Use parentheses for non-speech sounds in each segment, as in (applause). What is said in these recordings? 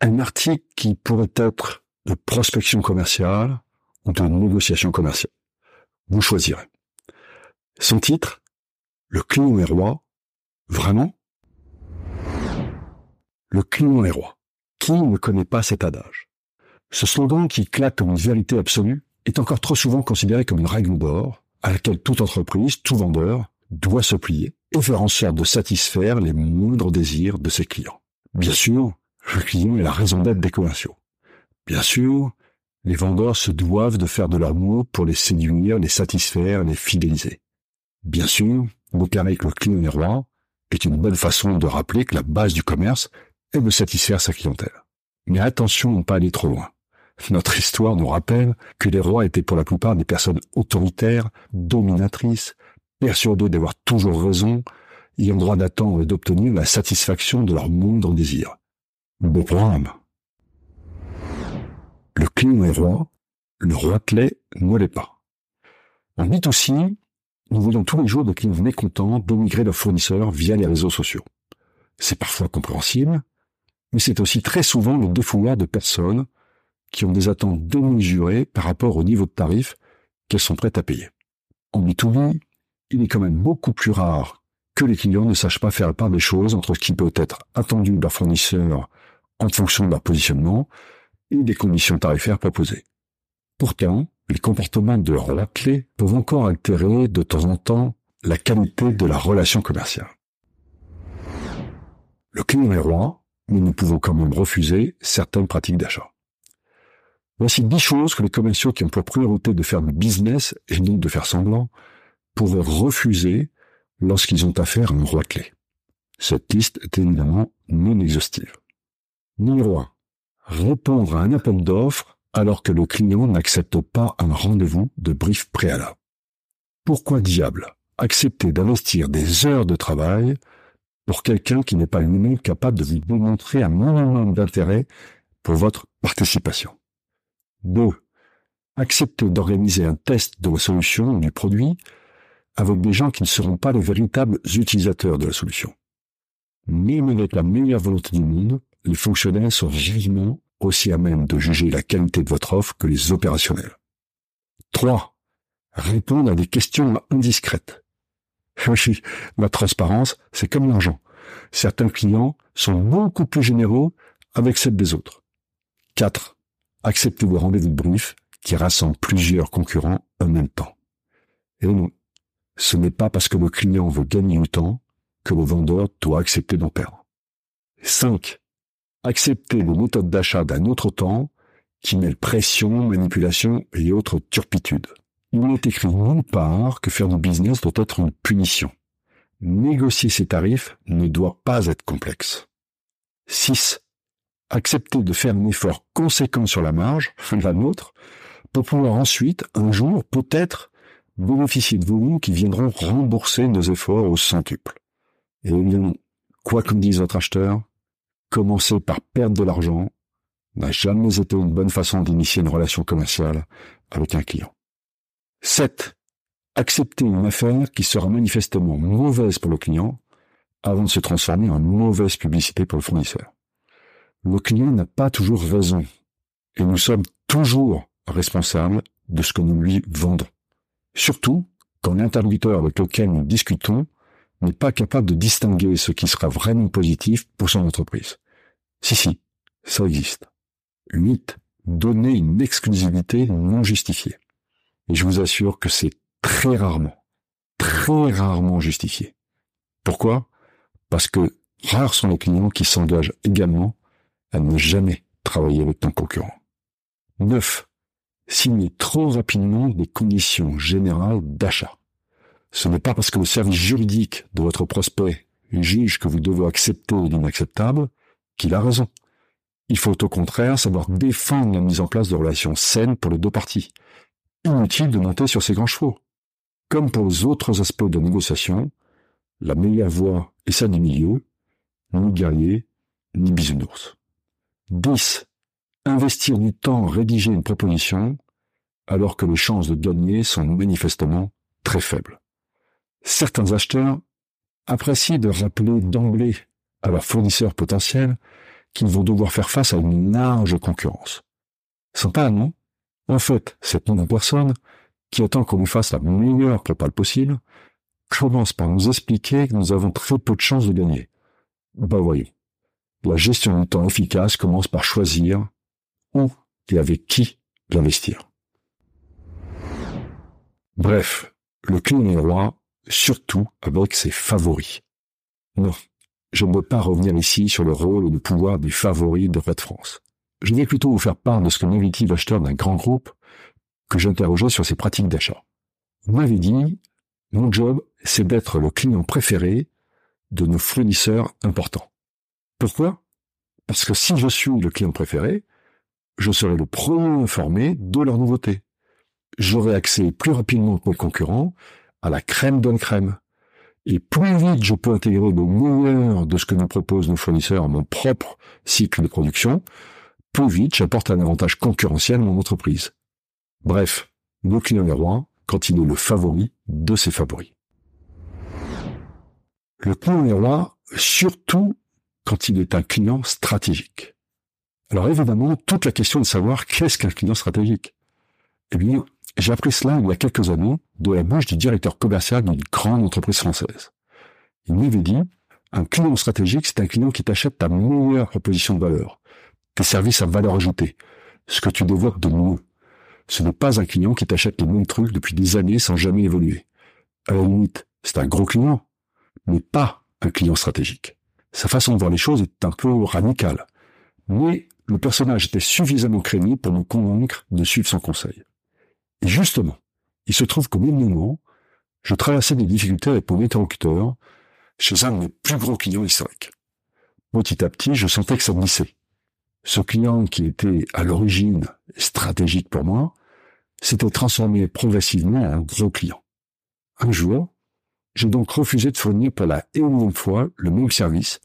un article qui pourrait être de prospection commerciale ou de négociation commerciale. Vous choisirez. Son titre, Le client est roi. Vraiment? Le client est roi. Qui ne connaît pas cet adage? Ce slogan qui claque comme une vérité absolue est encore trop souvent considéré comme une règle d'or à laquelle toute entreprise, tout vendeur doit se plier et faire en sorte de satisfaire les moindres désirs de ses clients. Bien sûr, le client est la raison d'être des commerciaux. Bien sûr, les vendeurs se doivent de faire de mieux pour les séduire, les satisfaire, les fidéliser. Bien sûr, déclarer que le client est roi est une bonne façon de rappeler que la base du commerce est de satisfaire sa clientèle. Mais attention à ne pas aller trop loin. Notre histoire nous rappelle que les rois étaient pour la plupart des personnes autoritaires, dominatrices, persuadées d'avoir toujours raison, ayant droit d'attendre et d'obtenir la satisfaction de leurs moindres désirs. Le client est roi, le roi clé ne l'est pas. On dit aussi, nous voyons tous les jours des clients mécontents d'émigrer leurs fournisseurs via les réseaux sociaux. C'est parfois compréhensible, mais c'est aussi très souvent le défouloir de personnes qui ont des attentes démesurées par rapport au niveau de tarif qu'elles sont prêtes à payer. En B2B, il est quand même beaucoup plus rare que les clients ne sachent pas faire la part des choses entre ce qui peut être attendu de leur fournisseur en fonction de leur positionnement et des conditions tarifaires proposées. Pourtant, les comportements de leurs clés peuvent encore altérer de temps en temps la qualité de la relation commerciale. Le client est roi, mais nous pouvons quand même refuser certaines pratiques d'achat. Voici dix choses que les commerciaux qui ont pour priorité de faire du business et non de faire semblant pourraient refuser lorsqu'ils ont affaire à un roi clé. Cette liste est évidemment non exhaustive. 1. Répondre à un appel d'offres alors que le client n'accepte pas un rendez-vous de brief préalable. Pourquoi diable accepter d'investir des heures de travail pour quelqu'un qui n'est pas lui-même capable de vous démontrer un minimum d'intérêt pour votre participation? 2. Accepter d'organiser un test de la solution ou du produit avec des gens qui ne seront pas les véritables utilisateurs de la solution. Même avec la meilleure volonté du monde, les fonctionnaires sont vivement aussi à même de juger la qualité de votre offre que les opérationnels. 3. Répondre à des questions indiscrètes. (laughs) Oui, la transparence, c'est comme l'argent. Certains clients sont beaucoup plus généreux avec celle des autres. 4 acceptez le rendez-vous de brief qui rassemble plusieurs concurrents en même temps. Et non, ce n'est pas parce que le client veut gagner du temps que le vendeur doit accepter d'en perdre. 5. Accepter les méthodes d'achat d'un autre temps qui mêlent pression, manipulation et autres turpitudes. Il n'est écrit nulle part que faire du business doit être une punition. Négocier ses tarifs ne doit pas être complexe. 6 accepter de faire un effort conséquent sur la marge, (laughs) la nôtre, pour pouvoir ensuite, un jour, peut-être, bénéficier de volumes qui viendront rembourser nos efforts au centuple. Et bien, quoi qu'en dise votre acheteur, commencer par perdre de l'argent n'a jamais été une bonne façon d'initier une relation commerciale avec un client. 7. Accepter une affaire qui sera manifestement mauvaise pour le client avant de se transformer en mauvaise publicité pour le fournisseur le client n'a pas toujours raison. Et nous sommes toujours responsables de ce que nous lui vendons. Surtout quand l'interlocuteur avec lequel nous discutons n'est pas capable de distinguer ce qui sera vraiment positif pour son entreprise. Si, si, ça existe. 8. Donner une exclusivité non justifiée. Et je vous assure que c'est très rarement, très rarement justifié. Pourquoi? Parce que rares sont les clients qui s'engagent également à ne jamais travailler avec ton concurrent. 9. Signer trop rapidement des conditions générales d'achat. Ce n'est pas parce que le service juridique de votre prospect juge que vous devez accepter l'inacceptable qu'il a raison. Il faut au contraire savoir défendre la mise en place de relations saines pour les deux parties. Inutile de monter sur ces grands chevaux. Comme pour les autres aspects de négociation, la meilleure voie est celle du milieu, ni guerrier, ni bisounours. 10. Investir du temps à rédiger une proposition, alors que les chances de gagner sont manifestement très faibles. Certains acheteurs apprécient de rappeler d'emblée à leurs fournisseurs potentiels qu'ils vont devoir faire face à une large concurrence. Sympa, non En fait, cette non personne, qui attend qu'on nous fasse la meilleure propale possible, commence par nous expliquer que nous avons très peu de chances de gagner. Ben voyons. La gestion du temps efficace commence par choisir où et avec qui l'investir. Bref, le client est roi, surtout avec ses favoris. Non, je ne veux pas revenir ici sur le rôle et le pouvoir des favoris de Red France. Je vais plutôt vous faire part de ce que m'avait l'acheteur d'un grand groupe que j'interrogeais sur ses pratiques d'achat. Vous m'avez dit, mon job, c'est d'être le client préféré de nos fournisseurs importants. Pourquoi? Parce que si je suis le client préféré, je serai le premier informé de leur nouveauté. J'aurai accès plus rapidement que mes concurrents à la crème d'une crème. Et plus vite je peux intégrer le meilleur de ce que nous proposent nos fournisseurs à mon propre cycle de production, plus vite j'apporte un avantage concurrentiel à mon entreprise. Bref, le client est roi quand il est le favori de ses favoris. Le client est roi surtout quand il est un client stratégique. Alors évidemment, toute la question de savoir qu'est-ce qu'un client stratégique? Eh bien, j'ai appris cela il y a quelques années de la bouche du directeur commercial d'une grande entreprise française. Il m'avait dit, un client stratégique, c'est un client qui t'achète ta meilleure proposition de valeur, tes services à valeur ajoutée, ce que tu développes de mieux. Ce n'est pas un client qui t'achète les mêmes trucs depuis des années sans jamais évoluer. À la limite, c'est un gros client, mais pas un client stratégique. Sa façon de voir les choses est un peu radicale. Mais le personnage était suffisamment crédible pour me convaincre de suivre son conseil. Et justement, il se trouve qu'au même moment, je traversais des difficultés avec mon interlocuteur chez un de mes plus gros clients historiques. Petit à petit, je sentais que ça glissait. Ce client qui était à l'origine stratégique pour moi s'était transformé progressivement en gros client. Un jour, j'ai donc refusé de fournir pour la énième fois le même service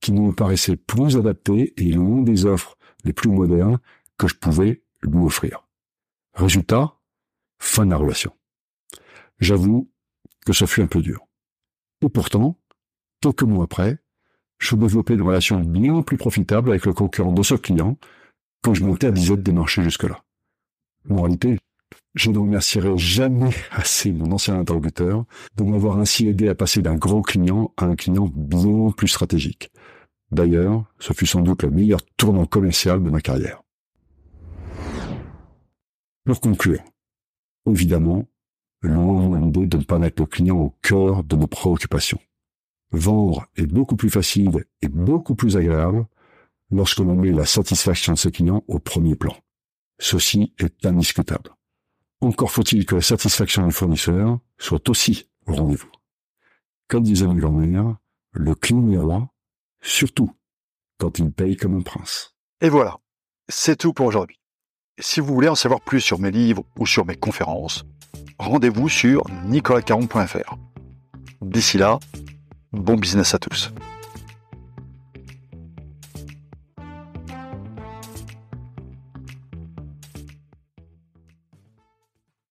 qui me paraissait plus adapté et l'une des offres les plus modernes que je pouvais lui offrir. Résultat, fin de la relation. J'avoue que ça fut un peu dur. Et pourtant, quelques mois après, je développais une relation bien plus profitable avec le concurrent de ce client quand je montais à disette des marchés jusque-là. En réalité, je ne remercierai jamais (laughs) assez mon ancien interlocuteur de m'avoir ainsi aidé à passer d'un gros client à un client bien plus stratégique. D'ailleurs, ce fut sans doute le meilleur tournant commercial de ma carrière. Pour conclure, évidemment, loin de ne pas mettre le client au cœur de nos préoccupations. Vendre est beaucoup plus facile et beaucoup plus agréable lorsque l'on met la satisfaction de ses clients au premier plan. Ceci est indiscutable. Encore faut-il que la satisfaction du fournisseur soit aussi au rendez-vous. Comme disait ma grand-mère, le client est roi, surtout quand il paye comme un prince. Et voilà, c'est tout pour aujourd'hui. Si vous voulez en savoir plus sur mes livres ou sur mes conférences, rendez-vous sur nicolascaron.fr. D'ici là, bon business à tous.